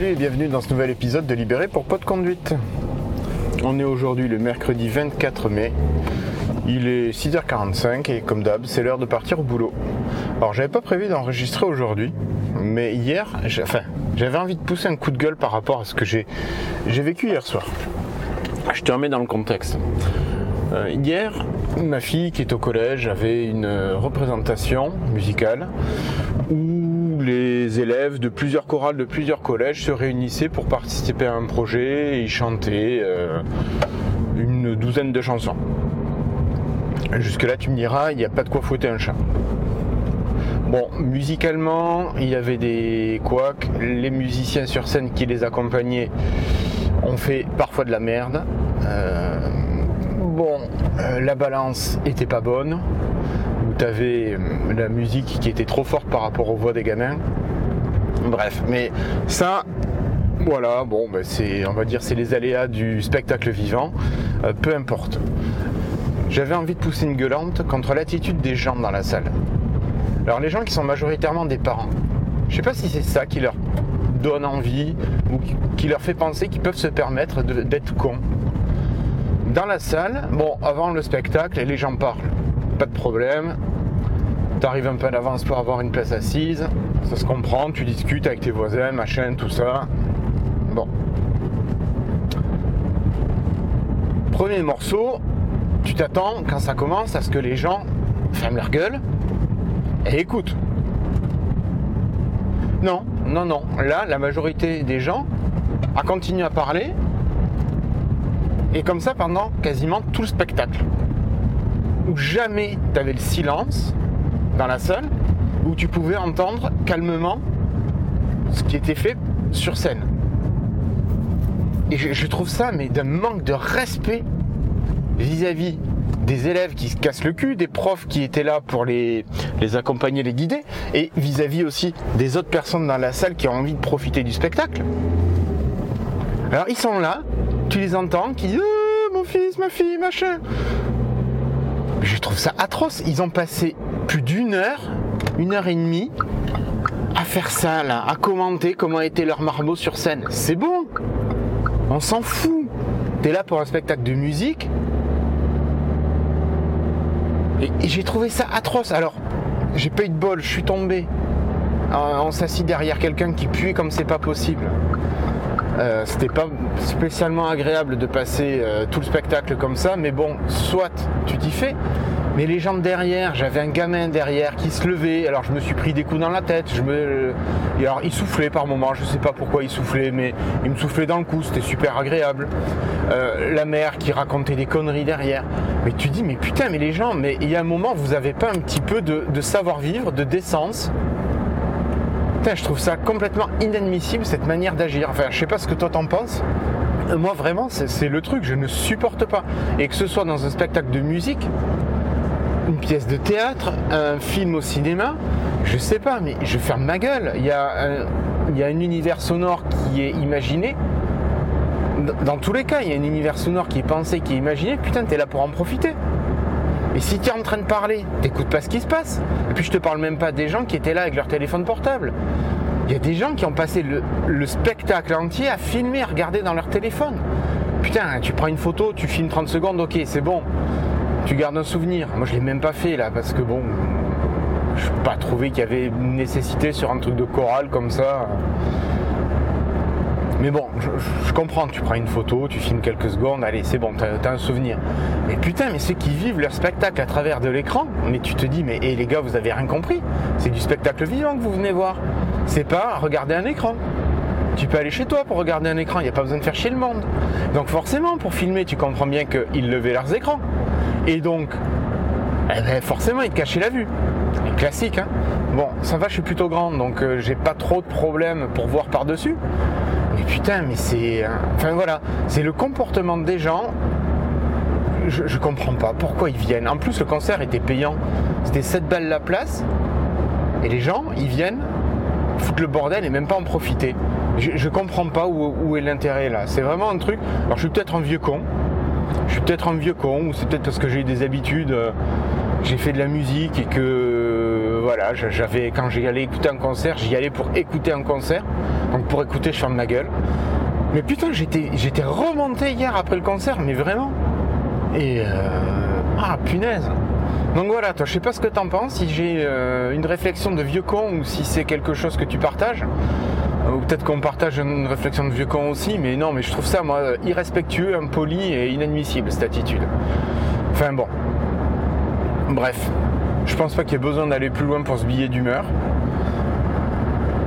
Salut et bienvenue dans ce nouvel épisode de Libéré pour Pas de conduite. On est aujourd'hui le mercredi 24 mai. Il est 6h45 et comme d'hab, c'est l'heure de partir au boulot. Alors j'avais pas prévu d'enregistrer aujourd'hui, mais hier, enfin, j'avais envie de pousser un coup de gueule par rapport à ce que j'ai vécu hier soir. Je te remets dans le contexte. Euh, hier, ma fille qui est au collège avait une représentation musicale où les élèves de plusieurs chorales de plusieurs collèges se réunissaient pour participer à un projet et chanter euh, une douzaine de chansons. Jusque-là, tu me diras, il n'y a pas de quoi fouetter un chat. Bon, musicalement, il y avait des couacs. Les musiciens sur scène qui les accompagnaient ont fait parfois de la merde. Euh, bon, euh, la balance était pas bonne. Où tu avais la musique qui était trop forte par rapport aux voix des gamins. Bref, mais ça, voilà, bon, ben c'est, on va dire, c'est les aléas du spectacle vivant. peu importe. J'avais envie de pousser une gueulante contre l'attitude des gens dans la salle. Alors les gens qui sont majoritairement des parents, je sais pas si c'est ça qui leur donne envie ou qui leur fait penser qu'ils peuvent se permettre d'être cons. Dans la salle, bon, avant le spectacle, les gens parlent. Pas de problème. Tu arrives un peu à l'avance pour avoir une place assise. Ça se comprend, tu discutes avec tes voisins, machin, tout ça. Bon. Premier morceau, tu t'attends quand ça commence à ce que les gens ferment leur gueule et écoutent. Non, non, non. Là, la majorité des gens a continué à parler et comme ça pendant quasiment tout le spectacle. Où jamais tu avais le silence dans la salle, où tu pouvais entendre calmement ce qui était fait sur scène. Et je, trouve ça, mais d'un manque de respect vis-à-vis des élèves qui se cassent le cul, des profs qui étaient là pour les, les accompagner, les guider, et vis-à-vis aussi des autres personnes dans la salle qui ont envie de profiter du spectacle. Alors ils sont là, tu les entends qui disent oh, mon fils, ma fille, machin. Je trouve ça atroce. Ils ont passé plus d'une heure, une heure et demie à faire ça là, à commenter comment était leur marmot sur scène. C'est bon. On s'en fout. T'es là pour un spectacle de musique. Et, j'ai trouvé ça atroce. Alors, j'ai pas eu de bol, je suis tombé. On s'assit derrière quelqu'un qui puait comme c'est pas possible. Euh, c'était pas spécialement agréable de passer euh, tout le spectacle comme ça, mais bon, soit tu t'y fais. Mais les gens derrière, j'avais un gamin derrière qui se levait, alors je me suis pris des coups dans la tête. Je me... Alors il soufflait par moments, je sais pas pourquoi il soufflait, mais il me soufflait dans le cou, c'était super agréable. Euh, la mère qui racontait des conneries derrière. Mais tu dis, mais putain, mais les gens, mais il y a un moment, vous avez pas un petit peu de, de savoir-vivre, de décence? Je trouve ça complètement inadmissible cette manière d'agir. Enfin, je sais pas ce que toi t'en penses. Euh, moi, vraiment, c'est le truc, je ne supporte pas. Et que ce soit dans un spectacle de musique, une pièce de théâtre, un film au cinéma, je sais pas, mais je ferme ma gueule. Il y a un, univers sonore qui est imaginé. Dans tous les cas, il y a un univers sonore qui est pensé, qui est imaginé. Putain, t'es là pour en profiter. Et si tu es en train de parler, t'écoutes pas ce qui se passe. Et puis je te parle même pas des gens qui étaient là avec leur téléphone portable. Il y a des gens qui ont passé le, spectacle entier à filmer, à regarder dans leur téléphone. Putain, tu prends une photo, tu filmes 30 secondes, ok, c'est bon. Tu gardes un souvenir. Moi, je l'ai même pas fait là parce que bon, je n'ai pas trouvé qu'il y avait une nécessité sur un truc de chorale comme ça. Mais bon, je, comprends, tu prends une photo, tu filmes quelques secondes, allez, c'est bon, t'as as un souvenir. Mais putain, mais ceux qui vivent leur spectacle à travers de l'écran, mais tu te dis, mais les gars, vous avez rien compris. C'est du spectacle vivant que vous venez voir. C'est pas regarder un écran. Tu peux aller chez toi pour regarder un écran, il n'y a pas besoin de faire chier le monde. Donc forcément, pour filmer, tu comprends bien qu'ils levaient leurs écrans. Et donc, eh ben, forcément, ils te cachaient la vue. Classique, hein Bon, ça va, je suis plutôt grande, donc euh, j'ai pas trop de problèmes pour voir par-dessus. Mais putain, mais c'est. Enfin voilà, c'est le comportement des gens. Je, comprends pas pourquoi ils viennent. En plus, le concert était payant. C'était 7 balles la place. Et les gens, ils viennent foutre le bordel et même pas en profiter. Je, je comprends pas où, est l'intérêt là. C'est vraiment un truc. Alors, je suis peut-être un vieux con. Je suis peut-être un vieux con, ou c'est peut-être parce que j'ai eu des habitudes. Euh, j'ai fait de la musique et que voilà, j'avais quand j'y allais écouter un concert, j'y allais pour écouter un concert. Donc pour écouter, je ferme ma gueule. Mais putain, j'étais, j'étais remonté hier après le concert, mais vraiment. Et ah punaise. Donc voilà, toi, je sais pas ce que t'en penses, si j'ai une réflexion de vieux con ou si c'est quelque chose que tu partages. Peut-être qu'on partage une réflexion de vieux con aussi, mais non, mais je trouve ça, moi, irrespectueux, impoli et inadmissible, cette attitude. Enfin bon. Bref. Je pense pas qu'il y ait besoin d'aller plus loin pour ce billet d'humeur.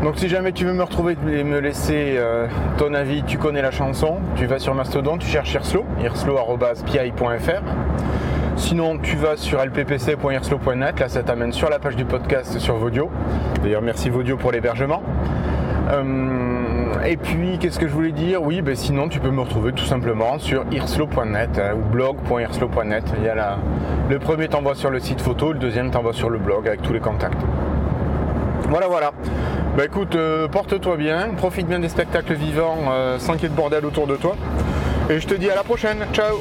Donc si jamais tu veux me retrouver et me laisser euh, ton avis, tu connais la chanson, tu vas sur Mastodon, tu cherches Irslo, irslo.pi.fr. Sinon, tu vas sur lppc.irslo.net, là ça t'amène sur la page du podcast sur Vodio. D'ailleurs, merci Vodio pour l'hébergement. Euh, et puis, qu'est-ce que je voulais dire? Oui, ben sinon, tu peux me retrouver tout simplement sur irslo.net hein, ou blog.irslo.net. Il y a Le premier t'envoie sur le site photo, le deuxième t'envoie sur le blog avec tous les contacts. Voilà, voilà. Bah écoute, euh, porte-toi bien, profite bien des spectacles vivants euh, sans qu'il y ait de bordel autour de toi. Et je te dis à la prochaine. Ciao